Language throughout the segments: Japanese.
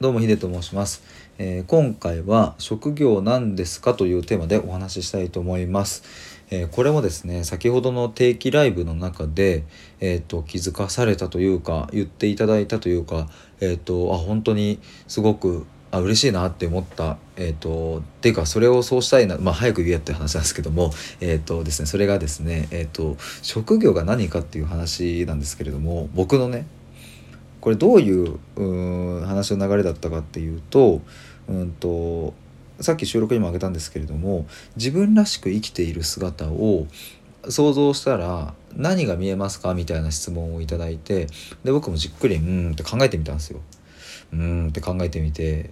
どうもヒデと申します、えー今回は職業なんですかというテーマでお話ししたいと思います、えーこれもですね先ほどの定期ライブの中で、えー、と気づかされたというか言っていただいたというかえっ、とあ本当にすごくあ嬉しいなって思ったえっ、とっていうかそれをそうしたいなまあ早く言えって話なんですけどもえっ、とですねそれがですねえっ、と職業が何かっていう話なんですけれども僕のねこれどういうう話の流れだったかっていうとうんとさっき収録にも挙げたんですけれども自分らしく生きている姿を想像したら何が見えますかみたいな質問をいただいてで僕もじっくりうんって考えてみたんですよ。うんって考えてみて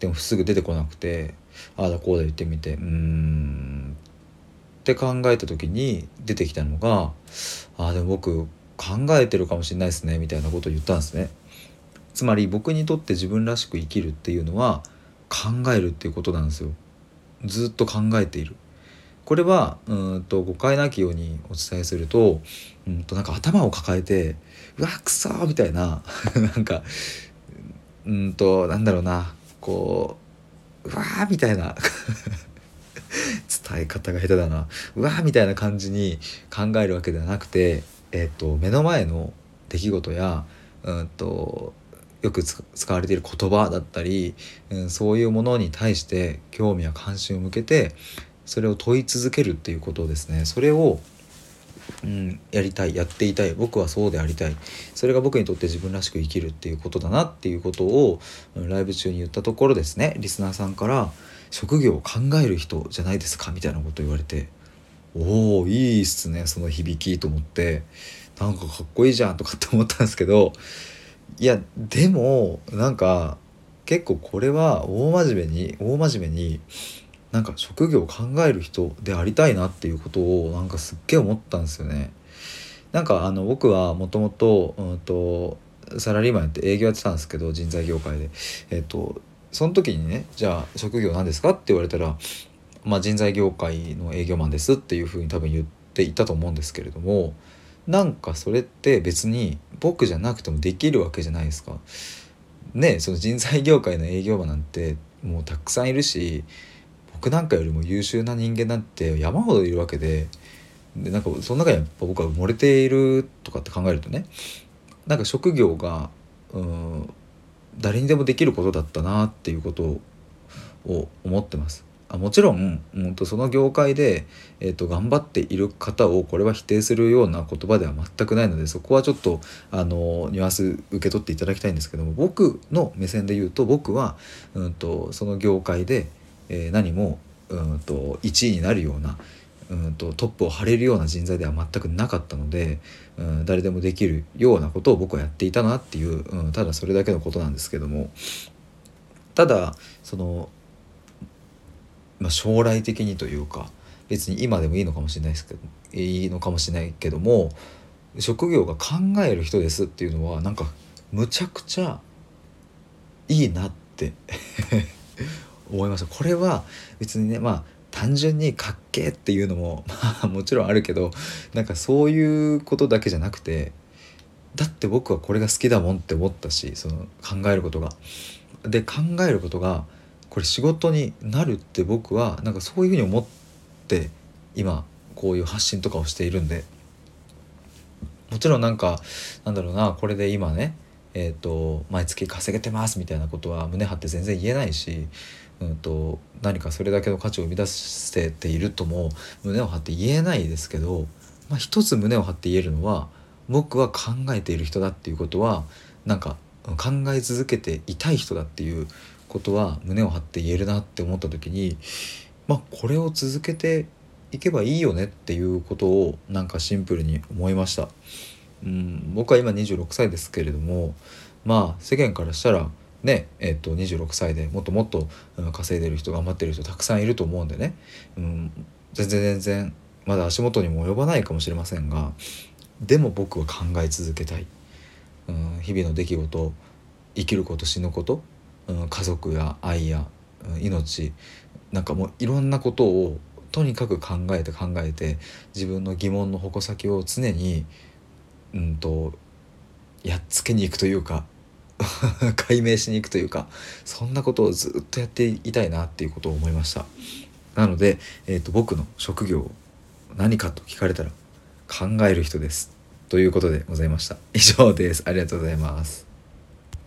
でもすぐ出てこなくてああだこうだ言ってみてうんって考えた時に出てきたのがああでも僕考えてるかもしれないですねみたいなことを言ったんですね。つまり僕にとって自分らしく生きるっていうのは考えるっていうことなんですよ。ずっと考えている。これはうんと誤解なきようにお伝えするとうんとなんか頭を抱えて「うわくそ!」みたいな なんかうんとなんだろうなこう「うわー」みたいな 伝え方が下手だな「うわー」みたいな感じに考えるわけではなくて、えっと目の前の出来事やうんとよく使われている言葉だったり、うん、そういうものに対して興味や関心を向けてそれを問い続けるっていうことですね。それを、うん、やりたいやっていたい。僕はそうでありたい。それが僕にとって自分らしく生きるっていうことだなっていうことを、ライブ中に言ったところですね。リスナーさんから「職業を考える人じゃないですか」みたいなことを言われて「おおいいっすねその響き」と思ってなんかかっこいいじゃんとかって思ったんですけどいやでもなんか結構これは大真面目に大真面目になんか職業を考える人でありたいなっていうことをなんかすっげえ思ったんですよね。なんかあの僕はもともとうんとサラリーマンやって営業やってたんですけど人材業界でえっ、とその時にねじゃあ職業何ですかって言われたらまあ人材業界の営業マンですっていうふうに多分言っていたと思うんですけれどもなんかそれって別に僕じゃなくてもできるわけじゃないですか。ねその人材業界の営業マンなんてもうたくさんいるし僕なんかよりも優秀な人間なんて山ほどいるわけででなんかその中にやっぱ僕は埋もれているとかって考えるとねなんか職業がうん誰にでもできることだったなっていうことを思ってます。あもちろん、うん、とその業界で、えー、と頑張っている方をこれは否定するような言葉では全くないのでそこはちょっとあのニュアンス受け取っていただきたいんですけども僕の目線で言うと僕は、うん、とその業界で、えー何も、うん、と1位になるような、うん、とトップを張れるような人材では全くなかったので、うん、誰でもできるようなことを僕はやっていたなっていう、うん、ただそれだけのことなんですけども。ただそのまあ、将来的にというか別に今でもいいのかもしれないですけどいいのかもしれないけども職業が考える人ですっていうのはなんかむちゃくちゃいいなって 思いましたこれは別にねまあ単純にかっけえっていうのも まあもちろんあるけどなんかそういうことだけじゃなくてだって僕はこれが好きだもんって思ったしその考えることが。で考えることがこれ仕事になるって僕はなんかそういうふうに思って今こういう発信とかをしているんで。もちろんなんかなんだろうなこれで今ねえー、と毎月稼げてますみたいなことは胸張って全然言えないし、うん、と何かそれだけの価値を生み出してているとも胸を張って言えないですけど、まあ、一つ胸を張って言えるのは僕は考えている人だっていうことはなんか考え続けていたい人だっていうことは胸を張って言えるなって思った時にまあこれを続けていけばいいよねっていうことをなんかシンプルに思いました。うん、僕は今26歳ですけれどもまあ世間からしたらねえっと26歳でもっともっと稼いでる人頑張ってる人たくさんいると思うんでね、うん、全然全然まだ足元にも及ばないかもしれませんがでも僕は考え続けたい、うん、日々の出来事生きること死ぬこと、うん、家族や愛や、うん、命なんかもういろんなことをとにかく考えて考えて自分の疑問の矛先を常に、うんと、やっつけにいくというか 解明しに行くというかそんなことをずっとやっていたいなっていうことを思いました。なので、えーと、と僕の職業何かと聞かれたら考える人です。ということでございました。以上です。ありがとうございます。